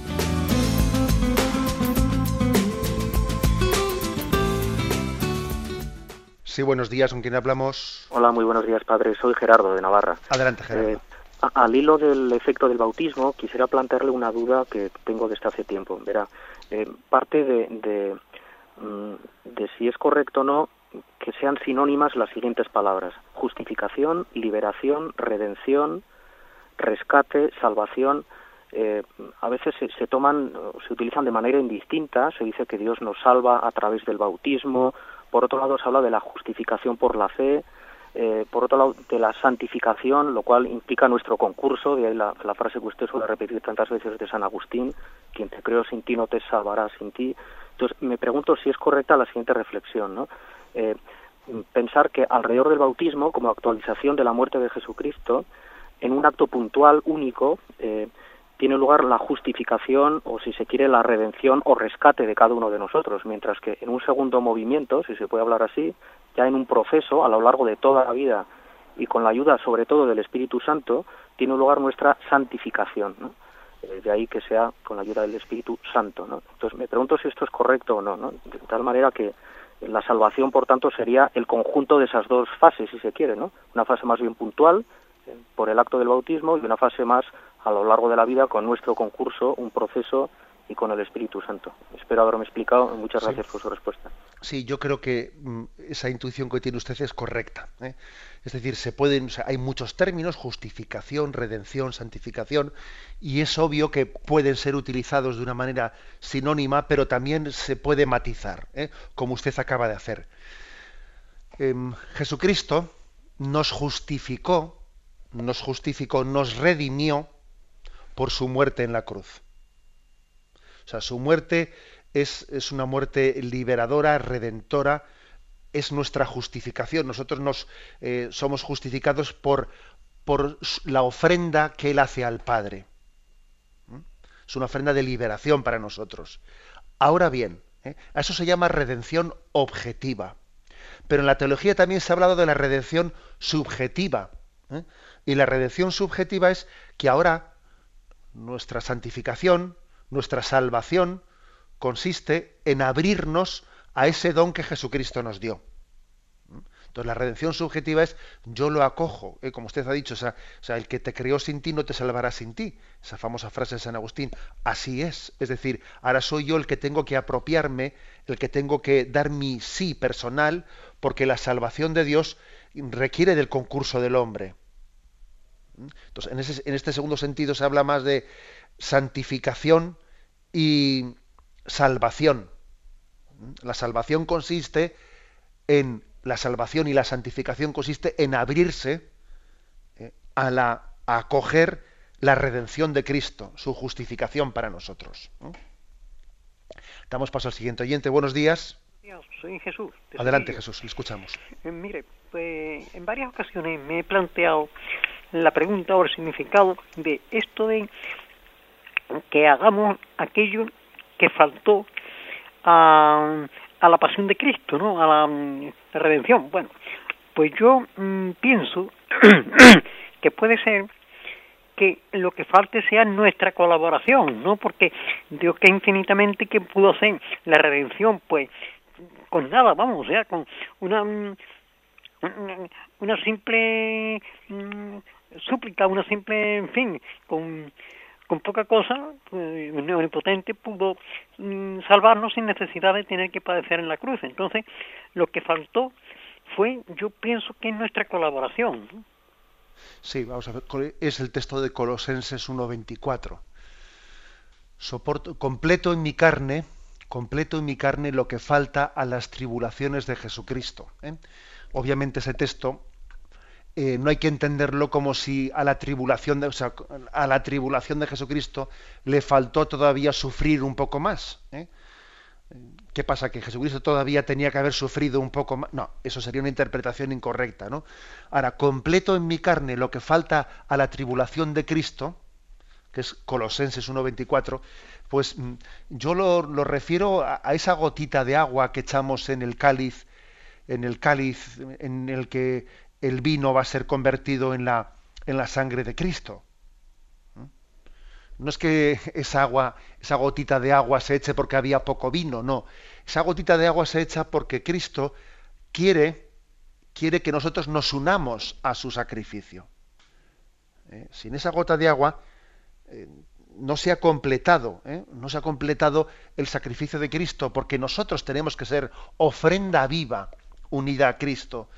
Sí, buenos días, ¿con quién hablamos? Hola, muy buenos días, padre. Soy Gerardo de Navarra. Adelante, Gerardo. Eh, al hilo del efecto del bautismo, quisiera plantearle una duda que tengo desde hace tiempo. Verá, eh, parte de, de, mm, de si es correcto o no que sean sinónimas las siguientes palabras: justificación, liberación, redención, rescate, salvación. Eh, a veces se, se, toman, se utilizan de manera indistinta. Se dice que Dios nos salva a través del bautismo por otro lado, se habla de la justificación por la fe, eh, por otro lado, de la santificación, lo cual implica nuestro concurso, de ahí la, frase que usted suele repetir tantas veces de San Agustín, quien te creó sin ti no te salvará sin ti. Entonces, me pregunto si es correcta la siguiente reflexión, ¿no? Eh, pensar que alrededor del bautismo, como actualización de la muerte de Jesucristo, en un acto puntual, único, eh, tiene lugar la justificación o si se quiere la redención o rescate de cada uno de nosotros, mientras que en un segundo movimiento, si se puede hablar así, ya en un proceso a lo largo de toda la vida y con la ayuda sobre todo del Espíritu Santo, tiene lugar nuestra santificación. ¿no? Eh, de ahí que sea con la ayuda del Espíritu Santo. ¿no? Entonces me pregunto si esto es correcto o no, ¿no? de tal manera que la salvación, por tanto, sería el conjunto de esas dos fases, si se quiere, ¿no? Una fase más bien puntual eh, por el acto del bautismo y una fase más a lo largo de la vida con nuestro concurso, un proceso y con el Espíritu Santo. Espero haberme explicado. Muchas gracias por su respuesta. Sí, yo creo que mm, esa intuición que tiene usted es correcta. ¿eh? Es decir, se pueden, hay muchos términos, justificación, redención, santificación, y es obvio que pueden ser utilizados de una manera sinónima, pero también se puede matizar, ¿eh? como usted acaba de hacer. Em, Jesucristo nos justificó, nos justificó, nos redimió por su muerte en la cruz. O sea, su muerte es, es una muerte liberadora, redentora, es nuestra justificación. Nosotros nos eh, somos justificados por, por la ofrenda que Él hace al Padre. ¿Mm? Es una ofrenda de liberación para nosotros. Ahora bien, ¿eh? a eso se llama redención objetiva. Pero en la teología también se ha hablado de la redención subjetiva. ¿eh? Y la redención subjetiva es que ahora nuestra santificación, nuestra salvación, consiste en abrirnos a ese don que Jesucristo nos dio. Entonces la redención subjetiva es yo lo acojo, ¿eh? como usted ha dicho, o sea, el que te creó sin ti no te salvará sin ti, esa famosa frase de San Agustín, así es, es decir, ahora soy yo el que tengo que apropiarme, el que tengo que dar mi sí personal, porque la salvación de Dios requiere del concurso del hombre. Entonces, en, ese, en este segundo sentido se habla más de santificación y salvación. La salvación consiste en la salvación y la santificación consiste en abrirse eh, a la a acoger la redención de Cristo, su justificación para nosotros. Damos paso al siguiente oyente. Buenos días. Soy Jesús. Adelante, Jesús, le escuchamos. Eh, mire, pues, en varias ocasiones me he planteado la pregunta o el significado de esto de que hagamos aquello que faltó a, a la pasión de Cristo, ¿no? A la, mm, redención. Bueno, pues yo mm, pienso que puede ser que lo que falte sea nuestra colaboración, ¿no? Porque Dios que infinitamente que pudo hacer la redención, pues con nada, vamos, o sea, con una mm, una simple súplica, una simple, en fin, con con poca cosa, pues, el omnipotente pudo mm, salvarnos sin necesidad de tener que padecer en la cruz. Entonces, lo que faltó fue, yo pienso que nuestra colaboración. Sí, vamos a ver, es el texto de Colosenses 1.24. Soporto, completo en mi carne, completo en mi carne lo que falta a las tribulaciones de Jesucristo. ¿eh? Obviamente ese texto eh, no hay que entenderlo como si a la tribulación de, a la tribulación de Jesucristo le faltó todavía sufrir un poco más. ¿eh? ¿Qué pasa? ¿Que Jesucristo todavía tenía que haber sufrido un poco más? No, eso sería una interpretación incorrecta. ¿no? Ahora, completo en mi carne lo que falta a la tribulación de Cristo, que es Colosenses 1.24, pues mm, yo lo, refiero a, a, esa gotita de agua que echamos en el cáliz, en el cáliz en el que el vino va a ser convertido en la, en la sangre de Cristo. ¿Mm? No es que esa agua, esa gotita de agua se eche porque había poco vino, no. Esa gotita de agua se echa porque Cristo quiere, quiere que nosotros nos unamos a su sacrificio. ¿Eh? Sin esa gota de agua eh, no se ha completado, ¿eh? no se ha completado el sacrificio de Cristo, porque nosotros tenemos que ser ofrenda viva unida a Cristo.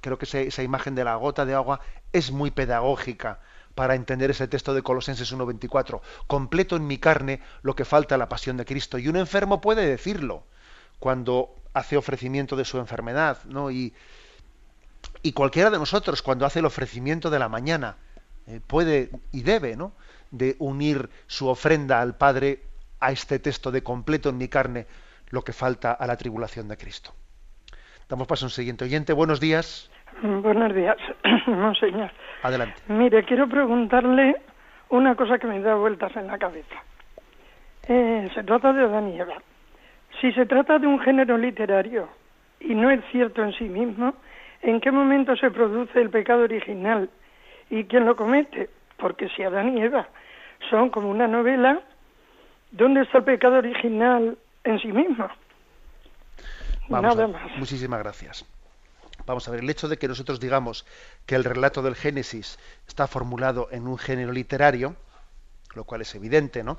Creo que esa imagen de la gota de agua es muy pedagógica para entender ese texto de Colosenses 1.24. Completo en mi carne lo que falta a la pasión de Cristo. Y un enfermo puede decirlo cuando hace ofrecimiento de su enfermedad, ¿no? Y, y cualquiera de nosotros cuando hace el ofrecimiento de la mañana eh, puede y debe, ¿no? De unir su ofrenda al Padre a este texto de completo en mi carne lo que falta a la tribulación de Cristo. Damos paso a un siguiente oyente. Buenos días. Buenos días, monseñor. Adelante. Mire, quiero preguntarle una cosa que me da vueltas en la cabeza. Eh, se trata de Adán y Eva. Si se trata de un género literario y no es cierto en sí mismo, ¿en qué momento se produce el pecado original y quién lo comete? Porque si Adán y Eva son como una novela, ¿dónde está el pecado original en sí mismo? Nada más. Muchísimas gracias. Vamos a ver, el hecho de que nosotros digamos que el relato del Génesis está formulado en un género literario, lo cual es evidente, ¿no?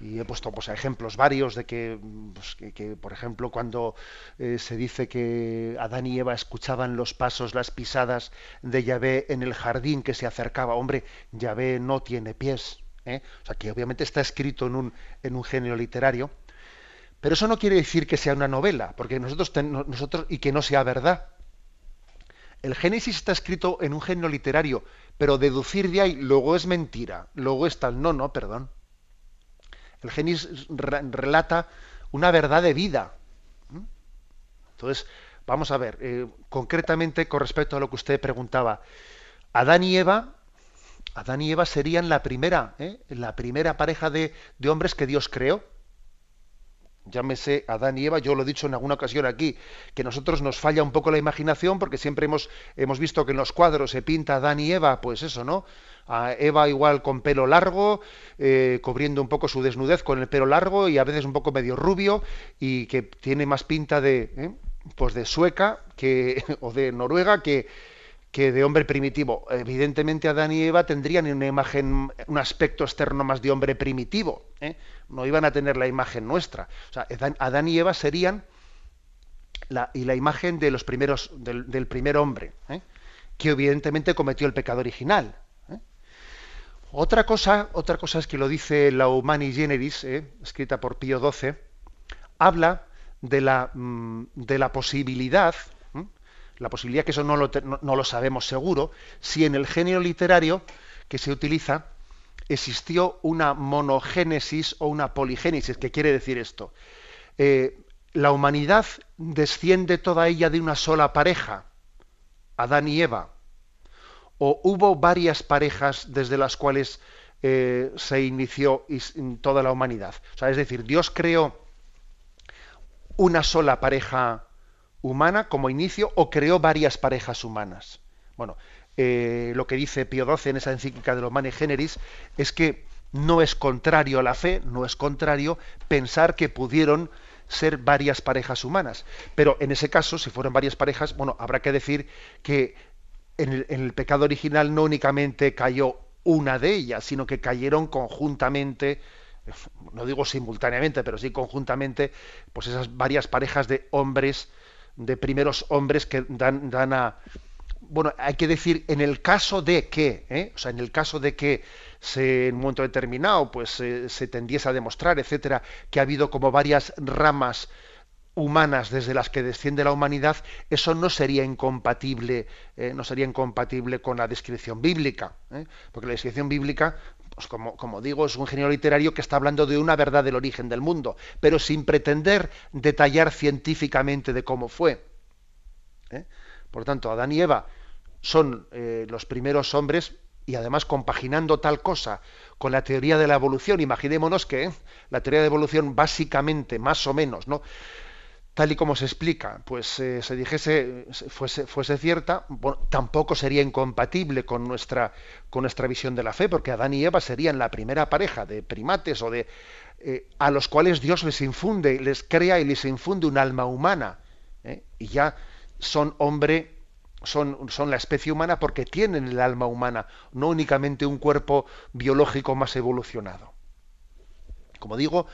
Y he puesto pues, ejemplos varios de que, pues, que, por ejemplo, cuando eh, se dice que Adán y Eva escuchaban los pasos, las pisadas de Yahvé en el jardín que se acercaba, hombre, Yahvé no tiene pies. ¿eh? O sea, que obviamente está escrito en un, en un género literario. Pero eso no quiere decir que sea una novela, porque nosotros, y que no sea verdad. El Génesis está escrito en un género literario, pero deducir de ahí luego es mentira, luego es tal. No, no, perdón. El Génesis relata una verdad de vida. ¿Mm? Entonces, vamos a ver, eh, concretamente con respecto a lo que usted preguntaba, Adán y Eva, Adán y Eva serían la primera, ¿eh? la primera pareja de hombres que Dios creó llámese Adán y Eva, yo lo he dicho en alguna ocasión aquí, que nosotros nos falla un poco la imaginación porque siempre hemos, hemos visto que en los cuadros se pinta Adán y Eva, pues eso, ¿no? A Eva igual con pelo largo, eh, cubriendo un poco su desnudez con el pelo largo y a veces un poco medio rubio y que tiene más pinta de, ¿eh? pues de sueca que, o de noruega que, que de hombre primitivo. Evidentemente Adán y Eva tendrían una imagen, un aspecto externo más de hombre primitivo. ¿eh? No iban a tener la imagen nuestra. O sea, Adán y Eva serían la, y la imagen de los primeros, del, primer hombre, ¿eh? que evidentemente cometió el pecado original. ¿eh? Otra cosa, otra cosa es que lo dice la Humani Generis, escrita por Pío XII, habla de la, mm, de la posibilidad la posibilidad que eso no lo, no, lo sabemos seguro, si en el género literario que se utiliza existió una monogénesis o una poligénesis. ¿Qué quiere decir esto? Eh, la humanidad desciende toda ella de una sola pareja, Adán y Eva, o hubo varias parejas desde las cuales eh, se inició toda la humanidad. Es decir, Dios creó una sola pareja humana como inicio o creó varias parejas humanas. Bueno, eh, lo que dice Pío XII en esa encíclica de los Mane Generis es que no es contrario a la fe, no es contrario pensar que pudieron ser varias parejas humanas. Pero en ese caso, si fueron varias parejas, bueno, habrá que decir que en el, en el pecado original no únicamente cayó una de ellas, sino que cayeron conjuntamente no digo simultáneamente, pero sí conjuntamente, pues esas varias parejas de hombres de primeros hombres que dan, dan a... Bueno, hay que decir, en el caso de que, ¿eh? o sea, en el caso de que se, en un momento determinado pues se tendiese a demostrar, etcétera, que ha habido como varias ramas humanas desde las que desciende la humanidad, eso no sería incompatible, ¿eh? no sería incompatible con la descripción bíblica, ¿eh? porque la descripción bíblica pues como, digo, es un genio literario que está hablando de una verdad del origen del mundo, pero sin pretender detallar científicamente de cómo fue. ¿eh? Por tanto, Adán y Eva son eh, los primeros hombres y además compaginando tal cosa con la teoría de la evolución, imaginémonos que ¿eh? la teoría de evolución básicamente, más o menos, ¿no? Tal y como se explica, pues eh, se dijese, fuese, cierta, tampoco sería incompatible con nuestra, con nuestra visión de la fe, porque Adán y Eva serían la primera pareja de primates o de eh, a los cuales Dios les infunde, les crea y les infunde un alma humana, ¿eh? y ya son hombre, son, son la especie humana porque tienen el alma humana, no únicamente un cuerpo biológico más evolucionado. Como digo,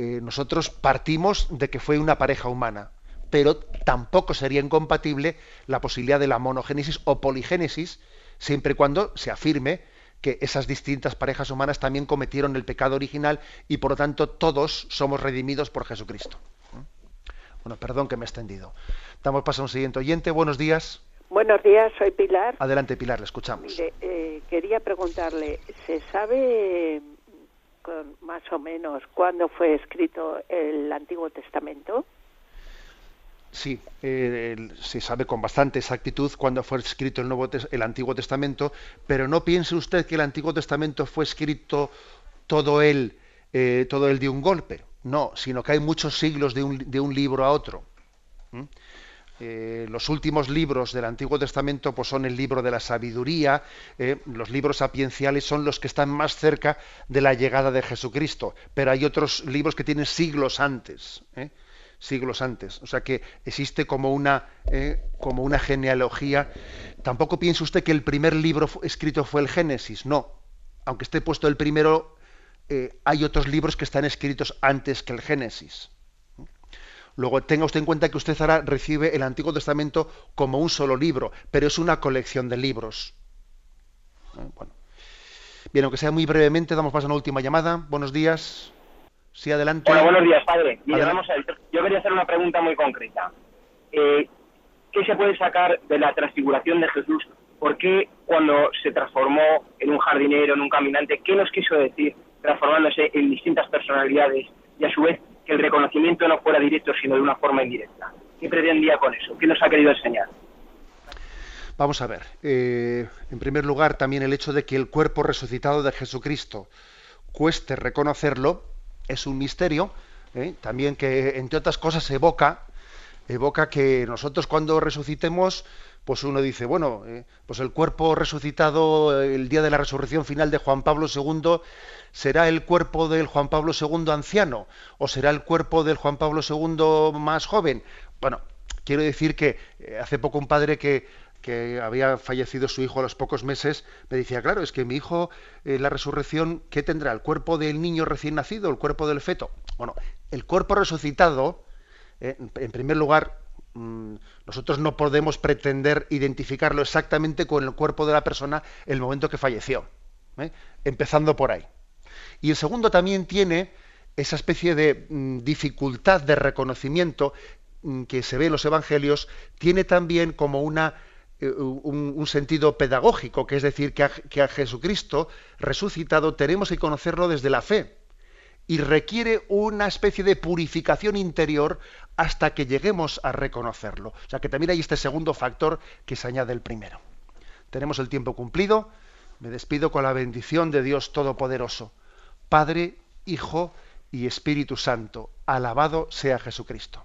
eh, nosotros partimos de que fue una pareja humana, pero tampoco sería incompatible la posibilidad de la monogénesis o poligénesis, siempre y cuando se afirme que esas distintas parejas humanas también cometieron el pecado original y por lo tanto todos somos redimidos por Jesucristo. Bueno, perdón que me he extendido. Damos paso a un siguiente oyente. Buenos días. Buenos días, soy Pilar. Adelante, Pilar, le escuchamos. Eh, quería preguntarle, ¿se sabe más o menos cuándo fue escrito el Antiguo Testamento? Sí, se sabe con bastante exactitud cuándo fue escrito el, Nuevo, el Antiguo Testamento, pero no piense usted que el Antiguo Testamento fue escrito todo él, eh, todo él de un golpe. No, sino que hay muchos siglos de un, de un libro a otro. Eh, los últimos libros del Antiguo Testamento pues, son el libro de la sabiduría, eh, los libros sapienciales son los que están más cerca de la llegada de Jesucristo, pero hay otros libros que tienen siglos antes, ¿eh? siglos antes. O sea que existe como una, como una genealogía. Tampoco piense usted que el primer libro escrito fue el Génesis, no. Aunque esté puesto el primero, hay otros libros que están escritos antes que el Génesis. Luego tenga usted en cuenta que usted ahora recibe el Antiguo Testamento como un solo libro, pero es una colección de libros. Eh, bueno. Bien, aunque sea muy brevemente, damos paso a una última llamada. Buenos días. Sí, adelante. Hola, buenos días, padre. vamos a Yo quería hacer una pregunta muy concreta. Eh, ¿Qué se puede sacar de la transfiguración de Jesús? ¿Por qué cuando se transformó en un jardinero, en un caminante, qué nos quiso decir transformándose en distintas personalidades y a su vez que el reconocimiento no fuera directo, sino de una forma indirecta. ¿Qué pretendía con eso? ¿Qué nos ha querido enseñar? Vamos a ver. Eh, en primer lugar, también el hecho de que el cuerpo resucitado de Jesucristo cueste reconocerlo es un misterio. ¿eh? También que, entre otras cosas, evoca, evoca que nosotros cuando resucitemos, pues uno dice, bueno, eh, pues el cuerpo resucitado el día de la resurrección final de Juan Pablo II ¿Será el cuerpo del Juan Pablo II anciano o será el cuerpo del Juan Pablo II más joven? Bueno, quiero decir que eh, hace poco un padre que, había fallecido su hijo a los pocos meses, me decía, claro, es que mi hijo, en eh, la resurrección, ¿qué tendrá? ¿El cuerpo del niño recién nacido, el cuerpo del feto? Bueno, el cuerpo resucitado, eh, en primer lugar, nosotros no podemos pretender identificarlo exactamente con el cuerpo de la persona el momento que falleció, empezando por ahí. Y el segundo también tiene esa especie de mm, dificultad de reconocimiento mm, que se ve en los evangelios, tiene también como una, eh, un, sentido pedagógico, que es decir, que a, que a Jesucristo resucitado tenemos que conocerlo desde la fe y requiere una especie de purificación interior hasta que lleguemos a reconocerlo. O sea que también hay este segundo factor que se añade el primero. Tenemos el tiempo cumplido. Me despido con la bendición de Dios Todopoderoso. Padre, Hijo y Espíritu Santo. Alabado sea Jesucristo.